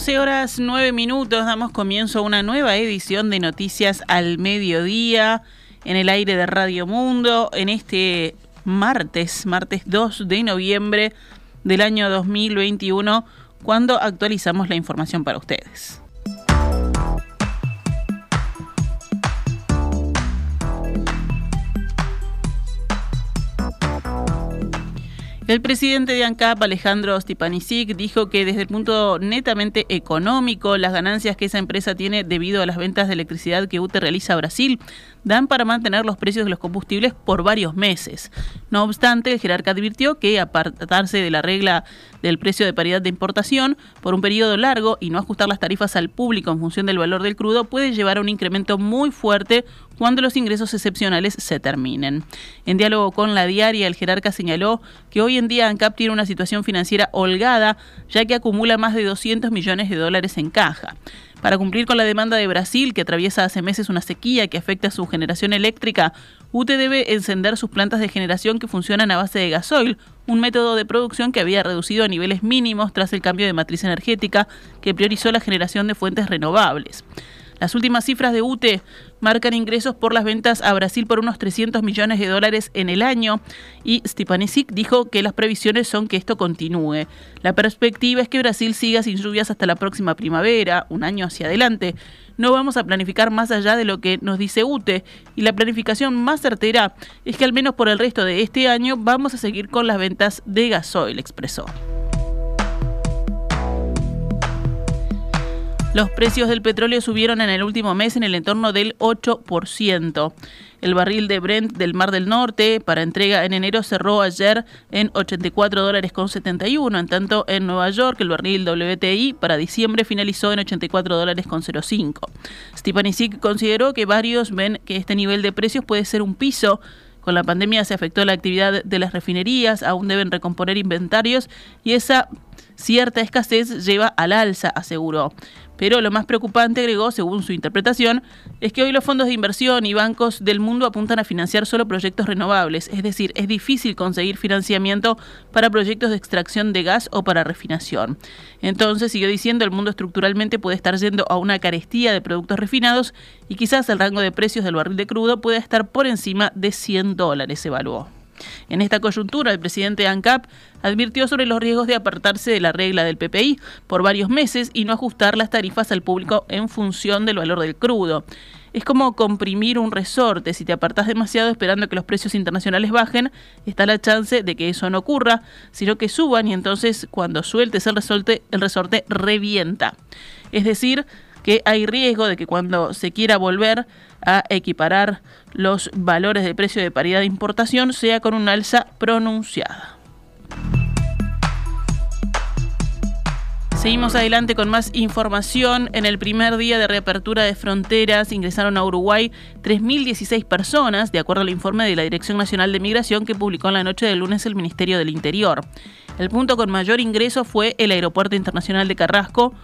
12 horas 9 minutos, damos comienzo a una nueva edición de Noticias al Mediodía en el aire de Radio Mundo en este martes, martes 2 de noviembre del año 2021, cuando actualizamos la información para ustedes. El presidente de ANCAP, Alejandro Stipanisic, dijo que desde el punto netamente económico, las ganancias que esa empresa tiene debido a las ventas de electricidad que UTE realiza a Brasil dan para mantener los precios de los combustibles por varios meses. No obstante, el jerarca advirtió que apartarse de la regla del precio de paridad de importación por un periodo largo y no ajustar las tarifas al público en función del valor del crudo puede llevar a un incremento muy fuerte cuando los ingresos excepcionales se terminen. En diálogo con la diaria, el jerarca señaló que hoy en día ANCAP tiene una situación financiera holgada, ya que acumula más de 200 millones de dólares en caja. Para cumplir con la demanda de Brasil, que atraviesa hace meses una sequía que afecta a su generación eléctrica, UTE debe encender sus plantas de generación que funcionan a base de gasoil, un método de producción que había reducido a niveles mínimos tras el cambio de matriz energética que priorizó la generación de fuentes renovables. Las últimas cifras de UTE marcan ingresos por las ventas a Brasil por unos 300 millones de dólares en el año y Stipanisic dijo que las previsiones son que esto continúe. La perspectiva es que Brasil siga sin lluvias hasta la próxima primavera, un año hacia adelante. No vamos a planificar más allá de lo que nos dice UTE y la planificación más certera es que al menos por el resto de este año vamos a seguir con las ventas de gasoil, expresó. Los precios del petróleo subieron en el último mes en el entorno del 8%. El barril de Brent del Mar del Norte para entrega en enero cerró ayer en 84 dólares con 71. En tanto, en Nueva York el barril WTI para diciembre finalizó en 84 dólares con 05. Stepanisic consideró que varios ven que este nivel de precios puede ser un piso con la pandemia se afectó la actividad de las refinerías, aún deben recomponer inventarios y esa cierta escasez lleva al alza, aseguró. Pero lo más preocupante, agregó, según su interpretación, es que hoy los fondos de inversión y bancos del mundo apuntan a financiar solo proyectos renovables, es decir, es difícil conseguir financiamiento para proyectos de extracción de gas o para refinación. Entonces, siguió diciendo, el mundo estructuralmente puede estar yendo a una carestía de productos refinados y quizás el rango de precios del barril de crudo pueda estar por encima de 100 dólares, evaluó. En esta coyuntura, el presidente ANCAP advirtió sobre los riesgos de apartarse de la regla del PPI por varios meses y no ajustar las tarifas al público en función del valor del crudo. Es como comprimir un resorte. Si te apartas demasiado esperando que los precios internacionales bajen, está la chance de que eso no ocurra, sino que suban y entonces cuando sueltes el resorte, el resorte revienta. Es decir, que hay riesgo de que cuando se quiera volver a equiparar los valores de precio de paridad de importación sea con un alza pronunciada. Seguimos adelante con más información. En el primer día de reapertura de fronteras ingresaron a Uruguay 3.016 personas, de acuerdo al informe de la Dirección Nacional de Migración que publicó en la noche del lunes el Ministerio del Interior. El punto con mayor ingreso fue el Aeropuerto Internacional de Carrasco,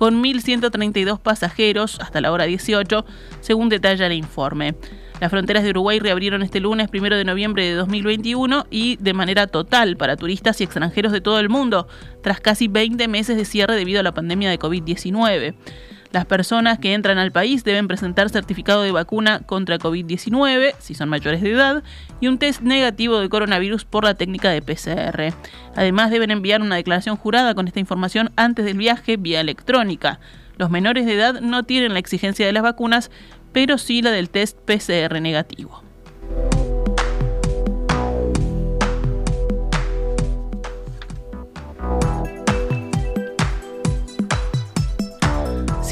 con 1.132 pasajeros hasta la hora 18, según detalla el informe. Las fronteras de Uruguay reabrieron este lunes, primero de noviembre de 2021, y de manera total para turistas y extranjeros de todo el mundo, tras casi 20 meses de cierre debido a la pandemia de COVID-19. Las personas que entran al país deben presentar certificado de vacuna contra COVID-19, si son mayores de edad, y un test negativo de coronavirus por la técnica de PCR. Además, deben enviar una declaración jurada con esta información antes del viaje vía electrónica. Los menores de edad no tienen la exigencia de las vacunas, pero sí la del test PCR negativo.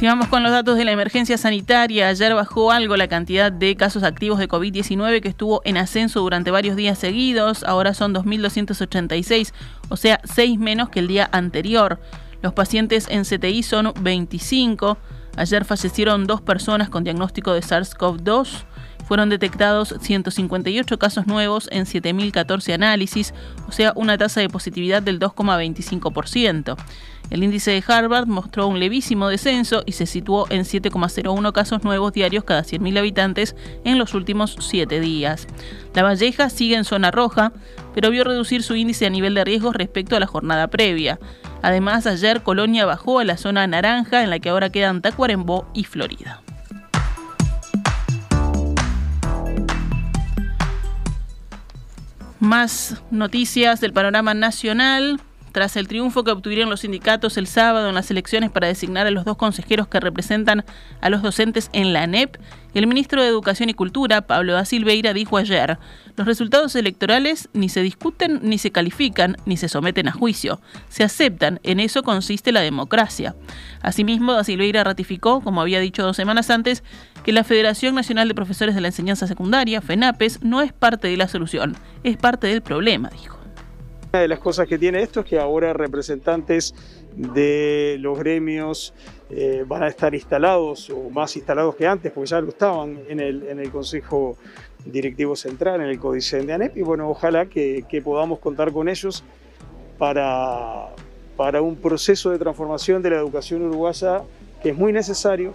Vamos con los datos de la emergencia sanitaria, ayer bajó algo la cantidad de casos activos de COVID-19 que estuvo en ascenso durante varios días seguidos, ahora son 2.286, o sea, 6 menos que el día anterior. Los pacientes en CTI son 25. Ayer fallecieron dos personas con diagnóstico de SARS-CoV-2. Fueron detectados 158 casos nuevos en 7.014 análisis, o sea, una tasa de positividad del 2,25%. El índice de Harvard mostró un levísimo descenso y se situó en 7,01 casos nuevos diarios cada 100.000 habitantes en los últimos 7 días. La Valleja sigue en zona roja, pero vio reducir su índice a nivel de riesgo respecto a la jornada previa. Además, ayer Colonia bajó a la zona naranja en la que ahora quedan Tacuarembó y Florida. Más noticias del panorama nacional. Tras el triunfo que obtuvieron los sindicatos el sábado en las elecciones para designar a los dos consejeros que representan a los docentes en la ANEP, el ministro de Educación y Cultura, Pablo da Silveira, dijo ayer, los resultados electorales ni se discuten, ni se califican, ni se someten a juicio. Se aceptan, en eso consiste la democracia. Asimismo, da Silveira ratificó, como había dicho dos semanas antes, que la Federación Nacional de Profesores de la Enseñanza Secundaria, FENAPES, no es parte de la solución, es parte del problema, dijo. De las cosas que tiene esto es que ahora representantes de los gremios eh, van a estar instalados o más instalados que antes, porque ya lo estaban en el, en el Consejo Directivo Central, en el Códice de ANEP, y bueno, ojalá que, que podamos contar con ellos para, para un proceso de transformación de la educación uruguaya que es muy necesario,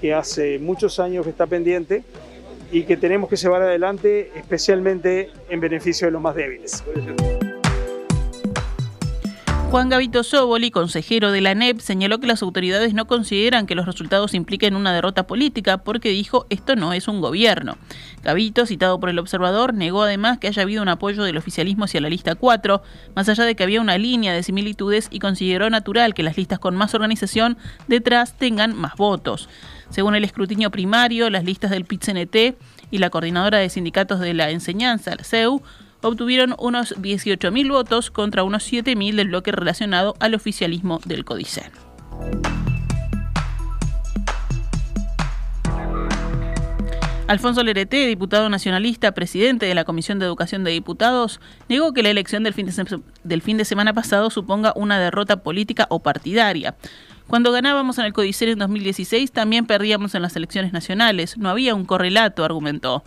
que hace muchos años que está pendiente y que tenemos que llevar adelante especialmente en beneficio de los más débiles. Juan Gavito Soboli, consejero de la NEP, señaló que las autoridades no consideran que los resultados impliquen una derrota política porque dijo esto no es un gobierno. Gavito, citado por el observador, negó además que haya habido un apoyo del oficialismo hacia la lista 4, más allá de que había una línea de similitudes y consideró natural que las listas con más organización detrás tengan más votos. Según el escrutinio primario, las listas del PIT-CNT y la coordinadora de sindicatos de la enseñanza, la CEU, obtuvieron unos 18.000 votos contra unos 7.000 del bloque relacionado al oficialismo del Códice. Alfonso Lerete, diputado nacionalista, presidente de la Comisión de Educación de Diputados, negó que la elección del fin, de semana pasado suponga una derrota política o partidaria. Cuando ganábamos en el Codicen en 2016, también perdíamos en las elecciones nacionales. No había un correlato, argumentó.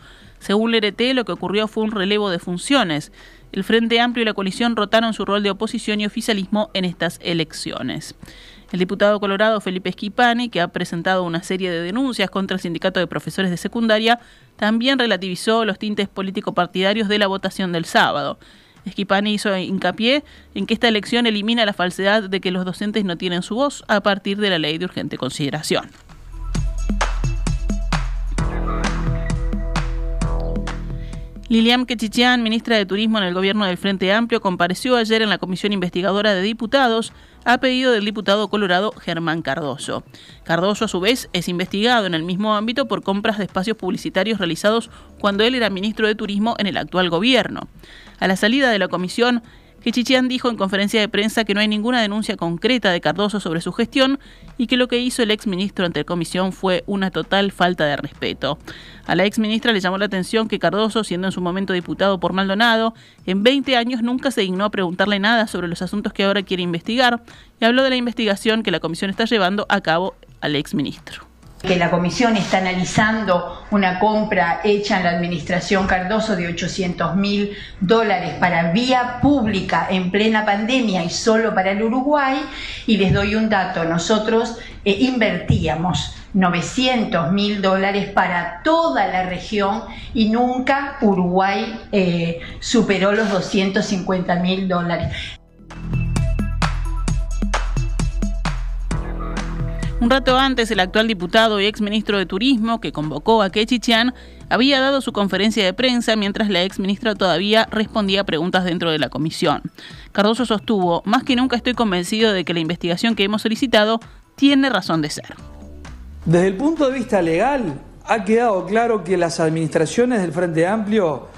Según Lerete, lo que ocurrió fue un relevo de funciones. El Frente Amplio y la coalición rotaron su rol de oposición y oficialismo en estas elecciones. El diputado colorado Felipe Esquipani, que ha presentado una serie de denuncias contra el sindicato de profesores de secundaria, también relativizó los tintes político-partidarios de la votación del sábado. Esquipani hizo hincapié en que esta elección elimina la falsedad de que los docentes no tienen su voz a partir de la ley de urgente consideración. Lilian Quechichian, ministra de Turismo en el gobierno del Frente Amplio, compareció ayer en la Comisión Investigadora de Diputados a pedido del diputado colorado Germán Cardoso. Cardoso, a su vez, es investigado en el mismo ámbito por compras de espacios publicitarios realizados cuando él era ministro de Turismo en el actual gobierno. A la salida de la comisión, que Chichián dijo en conferencia de prensa que no hay ninguna denuncia concreta de Cardoso sobre su gestión y que lo que hizo el ex ministro ante la comisión fue una total falta de respeto. A la ex ministra le llamó la atención que Cardoso, siendo en su momento diputado por Maldonado, en 20 años nunca se dignó a preguntarle nada sobre los asuntos que ahora quiere investigar y habló de la investigación que la comisión está llevando a cabo al ex ministro que la comisión está analizando una compra hecha en la administración Cardoso de 800 mil dólares para vía pública en plena pandemia y solo para el Uruguay. Y les doy un dato, nosotros eh, invertíamos 900 mil dólares para toda la región y nunca Uruguay eh, superó los 250 mil dólares. Un rato antes, el actual diputado y ex ministro de Turismo, que convocó a Kechichian, había dado su conferencia de prensa mientras la ex ministra todavía respondía preguntas dentro de la comisión. Cardoso sostuvo, más que nunca estoy convencido de que la investigación que hemos solicitado tiene razón de ser. Desde el punto de vista legal, ha quedado claro que las administraciones del Frente Amplio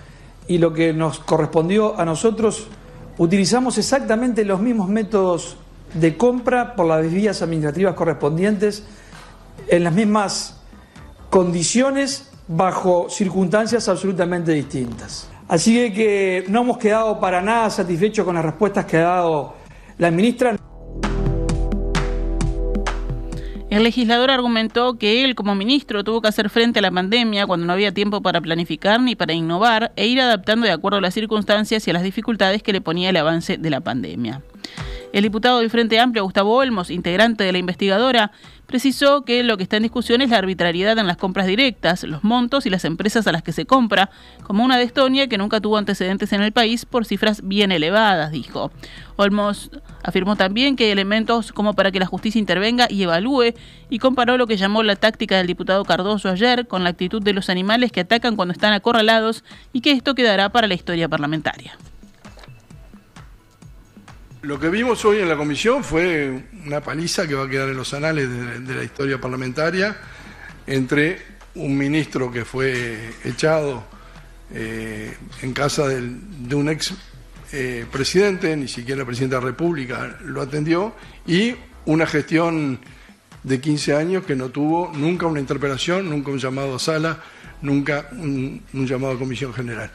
y lo que nos correspondió a nosotros, utilizamos exactamente los mismos métodos de compra por las vías administrativas correspondientes en las mismas condiciones bajo circunstancias absolutamente distintas. Así que no hemos quedado para nada satisfechos con las respuestas que ha dado la ministra. El legislador argumentó que él como ministro tuvo que hacer frente a la pandemia cuando no había tiempo para planificar ni para innovar e ir adaptando de acuerdo a las circunstancias y a las dificultades que le ponía el avance de la pandemia. El diputado del Frente Amplio, Gustavo Olmos, integrante de la investigadora, precisó que lo que está en discusión es la arbitrariedad en las compras directas, los montos y las empresas a las que se compra, como una de Estonia que nunca tuvo antecedentes en el país por cifras bien elevadas, dijo. Olmos afirmó también que hay elementos como para que la justicia intervenga y evalúe y comparó lo que llamó la táctica del diputado Cardoso ayer con la actitud de los animales que atacan cuando están acorralados y que esto quedará para la historia parlamentaria. Lo que vimos hoy en la comisión fue una paliza que va a quedar en los anales de, la historia parlamentaria entre un ministro que fue echado eh, en casa de un ex eh, presidente, ni siquiera el presidente de la República lo atendió, y una gestión de 15 años que no tuvo nunca una interpelación, nunca un llamado a sala, nunca un llamado a comisión general.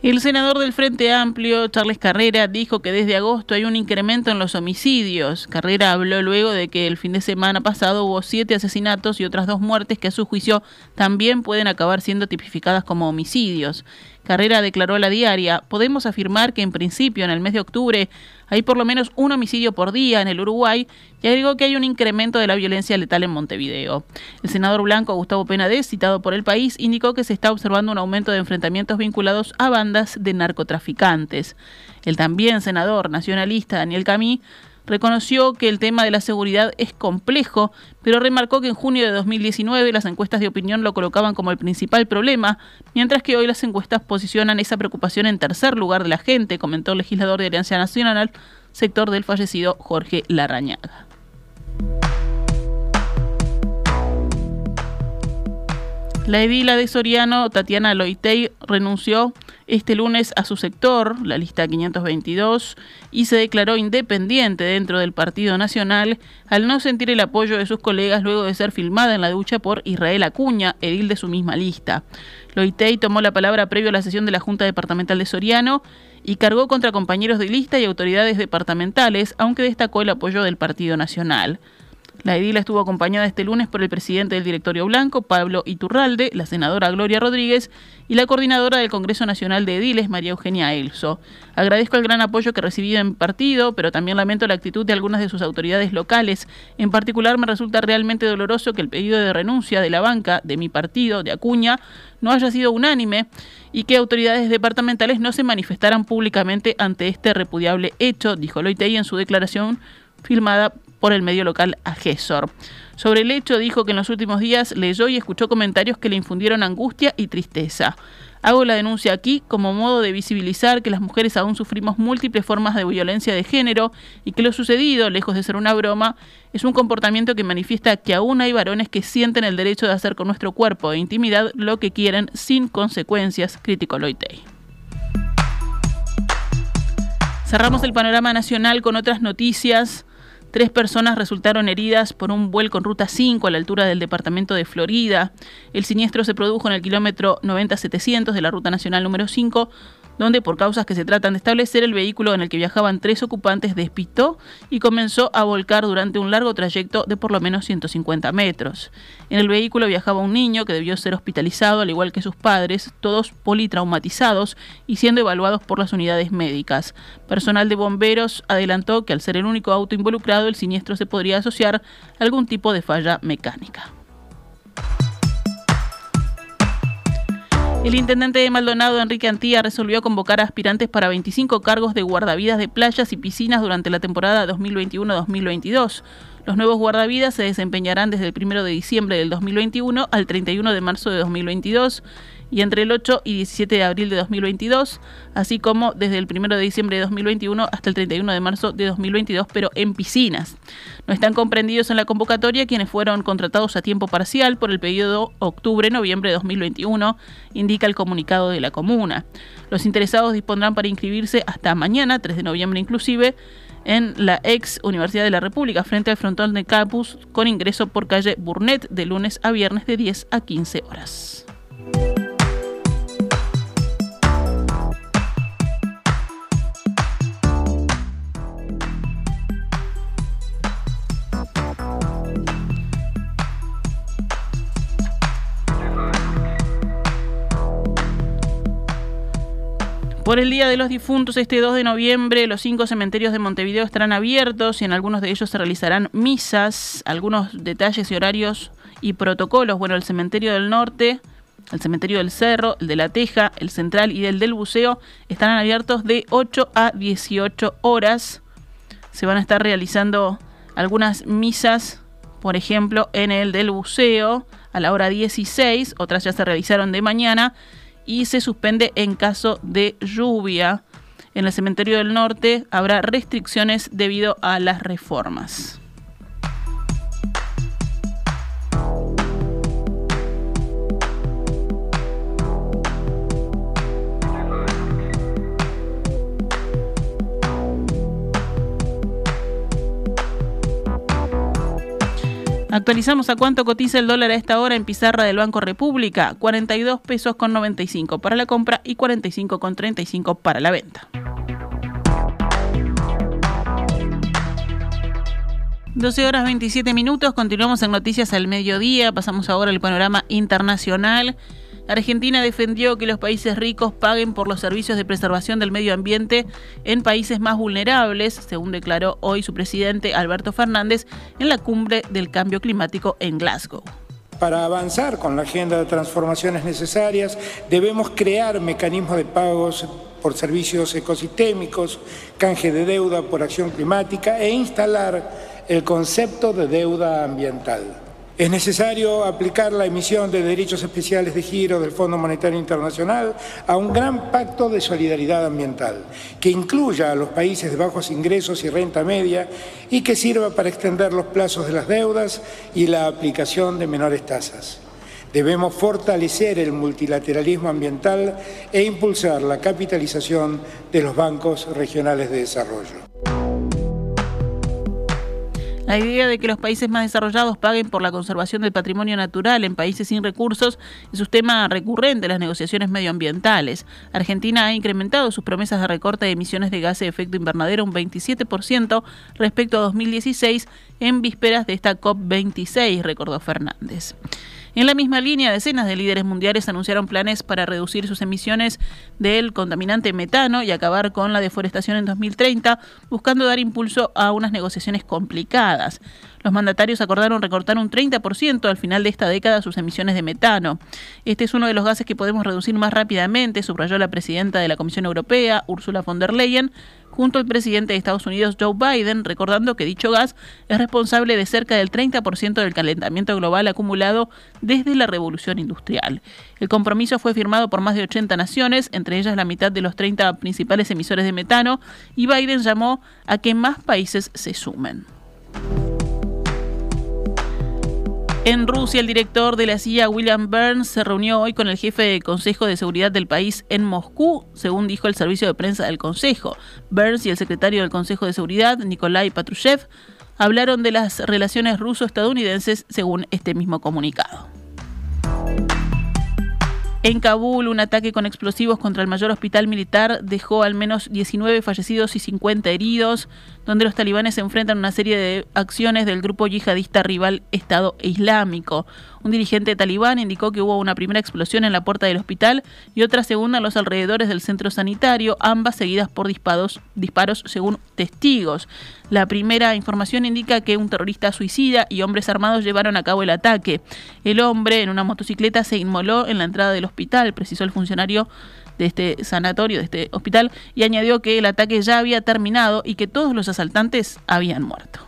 El senador del Frente Amplio, Charles Carrera, dijo que desde agosto hay un incremento en los homicidios. Carrera habló luego de que el fin de semana pasado hubo siete asesinatos y otras dos muertes que a su juicio también pueden acabar siendo tipificadas como homicidios. Carrera declaró a la diaria, podemos afirmar que en principio en el mes de octubre hay por lo menos un homicidio por día en el Uruguay y agregó que hay un incremento de la violencia letal en Montevideo. El senador blanco Gustavo Penades, citado por el país, indicó que se está observando un aumento de enfrentamientos vinculados a bandas de narcotraficantes. El también senador nacionalista Daniel Camí reconoció que el tema de la seguridad es complejo, pero remarcó que en junio de 2019 las encuestas de opinión lo colocaban como el principal problema, mientras que hoy las encuestas posicionan esa preocupación en tercer lugar de la gente, comentó el legislador de Alianza Nacional, sector del fallecido Jorge Larrañaga. La edila de Soriano, Tatiana Loitey, renunció este lunes a su sector, la lista 522, y se declaró independiente dentro del Partido Nacional al no sentir el apoyo de sus colegas luego de ser filmada en la ducha por Israel Acuña, edil de su misma lista. Loitey tomó la palabra previo a la sesión de la Junta Departamental de Soriano y cargó contra compañeros de lista y autoridades departamentales, aunque destacó el apoyo del Partido Nacional. La edila estuvo acompañada este lunes por el presidente del directorio blanco, Pablo Iturralde, la senadora Gloria Rodríguez y la coordinadora del Congreso Nacional de Ediles, María Eugenia Elso. Agradezco el gran apoyo que he recibido en partido, pero también lamento la actitud de algunas de sus autoridades locales. En particular, me resulta realmente doloroso que el pedido de renuncia de la banca de mi partido, de Acuña, no haya sido unánime y que autoridades departamentales no se manifestaran públicamente ante este repudiable hecho, dijo Loitey en su declaración filmada por el medio local Agesor. Sobre el hecho dijo que en los últimos días leyó y escuchó comentarios que le infundieron angustia y tristeza. Hago la denuncia aquí como modo de visibilizar que las mujeres aún sufrimos múltiples formas de violencia de género y que lo sucedido, lejos de ser una broma, es un comportamiento que manifiesta que aún hay varones que sienten el derecho de hacer con nuestro cuerpo e intimidad lo que quieren sin consecuencias, criticó Loitey. Cerramos el panorama nacional con otras noticias. Tres personas resultaron heridas por un vuelco en ruta 5 a la altura del departamento de Florida. El siniestro se produjo en el kilómetro 90-700 de la ruta nacional número 5, donde por causas que se tratan de establecer el vehículo en el que viajaban tres ocupantes despistó y comenzó a volcar durante un largo trayecto de por lo menos 150 metros. En el vehículo viajaba un niño que debió ser hospitalizado al igual que sus padres, todos politraumatizados y siendo evaluados por las unidades médicas. Personal de bomberos adelantó que al ser el único auto involucrado el siniestro se podría asociar a algún tipo de falla mecánica. El intendente de Maldonado, Enrique Antía, resolvió convocar a aspirantes para 25 cargos de guardavidas de playas y piscinas durante la temporada 2021-2022. Los nuevos guardavidas se desempeñarán desde el 1 de diciembre del 2021 al 31 de marzo de 2022 y entre el 8 y 17 de abril de 2022, así como desde el 1 de diciembre de 2021 hasta el 31 de marzo de 2022, pero en piscinas. No están comprendidos en la convocatoria quienes fueron contratados a tiempo parcial por el periodo octubre-noviembre de 2021, indica el comunicado de la comuna. Los interesados dispondrán para inscribirse hasta mañana, 3 de noviembre inclusive, en la ex Universidad de la República, frente al frontón de campus, con ingreso por calle Burnett de lunes a viernes de 10 a 15 horas. Por el Día de los Difuntos, este 2 de noviembre, los cinco cementerios de Montevideo estarán abiertos y en algunos de ellos se realizarán misas, algunos detalles y horarios y protocolos. Bueno, el cementerio del norte, el cementerio del Cerro, el de la Teja, el central y el del Buceo estarán abiertos de 8 a 18 horas. Se van a estar realizando algunas misas, por ejemplo, en el del Buceo a la hora 16, otras ya se realizaron de mañana y se suspende en caso de lluvia. En el cementerio del norte habrá restricciones debido a las reformas. Actualizamos a cuánto cotiza el dólar a esta hora en pizarra del Banco República. 42 pesos con 95 para la compra y 45 con 35 para la venta. 12 horas 27 minutos, continuamos en Noticias al Mediodía, pasamos ahora al panorama internacional. Argentina defendió que los países ricos paguen por los servicios de preservación del medio ambiente en países más vulnerables, según declaró hoy su presidente Alberto Fernández en la cumbre del cambio climático en Glasgow. Para avanzar con la agenda de transformaciones necesarias, debemos crear mecanismos de pagos por servicios ecosistémicos, canje de deuda por acción climática e instalar el concepto de deuda ambiental. Es necesario aplicar la emisión de derechos especiales de giro del Fondo Monetario Internacional a un gran pacto de solidaridad ambiental que incluya a los países de bajos ingresos y renta media y que sirva para extender los plazos de las deudas y la aplicación de menores tasas. Debemos fortalecer el multilateralismo ambiental e impulsar la capitalización de los bancos regionales de desarrollo. La idea de que los países más desarrollados paguen por la conservación del patrimonio natural en países sin recursos es un tema recurrente en las negociaciones medioambientales. Argentina ha incrementado sus promesas de recorte de emisiones de gases de efecto invernadero un 27% respecto a 2016 en vísperas de esta COP26, recordó Fernández. En la misma línea, decenas de líderes mundiales anunciaron planes para reducir sus emisiones del contaminante metano y acabar con la deforestación en 2030, buscando dar impulso a unas negociaciones complicadas. Los mandatarios acordaron recortar un 30% al final de esta década sus emisiones de metano. Este es uno de los gases que podemos reducir más rápidamente, subrayó la presidenta de la Comisión Europea, Ursula von der Leyen, junto al presidente de Estados Unidos, Joe Biden, recordando que dicho gas es responsable de cerca del 30% del calentamiento global acumulado desde la revolución industrial. El compromiso fue firmado por más de 80 naciones, entre ellas la mitad de los 30 principales emisores de metano, y Biden llamó a que más países se sumen. En Rusia, el director de la CIA, William Burns, se reunió hoy con el jefe del Consejo de Seguridad del país en Moscú, según dijo el servicio de prensa del Consejo. Burns y el secretario del Consejo de Seguridad, Nikolai Patrushev, hablaron de las relaciones ruso-estadounidenses, según este mismo comunicado. En Kabul, un ataque con explosivos contra el mayor hospital militar dejó al menos 19 fallecidos y 50 heridos, donde los talibanes se enfrentan a una serie de acciones del grupo yihadista rival Estado Islámico. Un dirigente talibán indicó que hubo una primera explosión en la puerta del hospital y otra segunda en los alrededores del centro sanitario, ambas seguidas por disparos, disparos según testigos. La primera información indica que un terrorista suicida y hombres armados llevaron a cabo el ataque. El hombre en una motocicleta se inmoló en la entrada del hospital, precisó el funcionario de este sanatorio, de este hospital, y añadió que el ataque ya había terminado y que todos los asaltantes habían muerto.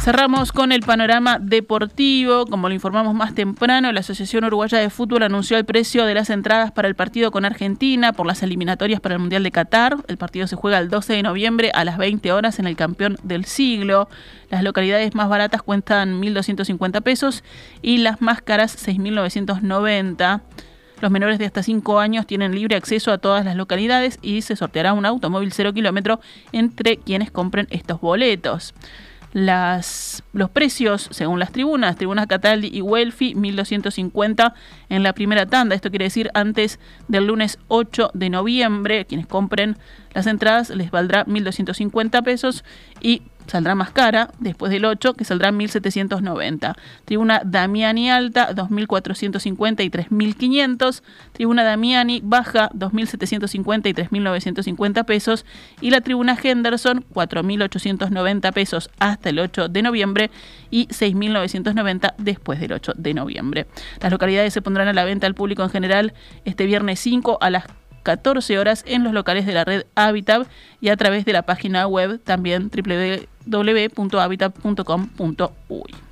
Cerramos con el panorama deportivo. Como lo informamos más temprano, la Asociación Uruguaya de Fútbol anunció el precio de las entradas para el partido con Argentina por las eliminatorias para el Mundial de Qatar. El partido se juega el 12 de noviembre a las 20 horas en el campeón del siglo. Las localidades más baratas cuestan 1.250 pesos y las más caras 6.990. Los menores de hasta 5 años tienen libre acceso a todas las localidades y se sorteará un automóvil cero kilómetro entre quienes compren estos boletos. Los precios, según las tribunas, tribunas Cataldi y Welfi, 1.250 en la primera tanda. Esto quiere decir antes del lunes 8 de noviembre. Quienes compren las entradas les valdrá 1.250 pesos y saldrá más cara después del 8, que saldrá 1.790. Tribuna Damiani Alta, 2.450 y 3.500. Tribuna Damiani Baja, 2.750 y 3.950 pesos. Y la Tribuna Henderson, 4.890 pesos hasta el 8 de noviembre y 6.990 después del 8 de noviembre. Las localidades se pondrán a la venta al público en general este viernes 5 a las 14 horas en los locales de la red Habitat y a través de la página web también www.habitat.com.uy.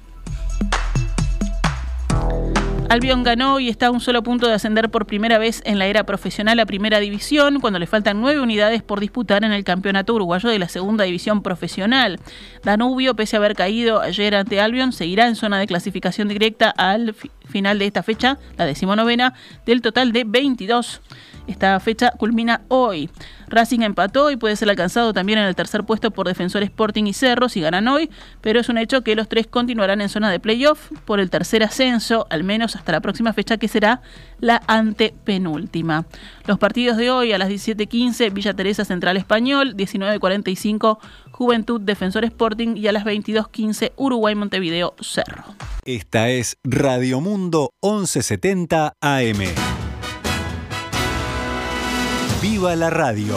Albion ganó y está a un solo punto de ascender por primera vez en la era profesional a primera división, cuando le faltan nueve unidades por disputar en el campeonato uruguayo de la segunda división profesional. Danubio, pese a haber caído ayer ante Albion, seguirá en zona de clasificación directa al final de esta fecha, la decimonovena, del total de 22. Esta fecha culmina hoy. Racing empató y puede ser alcanzado también en el tercer puesto por Defensor Sporting y Cerro si ganan hoy, pero es un hecho que los tres continuarán en zona de playoff por el tercer ascenso, al menos hasta la próxima fecha que será la antepenúltima. Los partidos de hoy a las 17.15 Villa Teresa Central Español, 19.45 Juventud Defensor Sporting y a las 22.15 Uruguay Montevideo Cerro. Esta es Radio Mundo 1170 AM. ¡Viva la radio!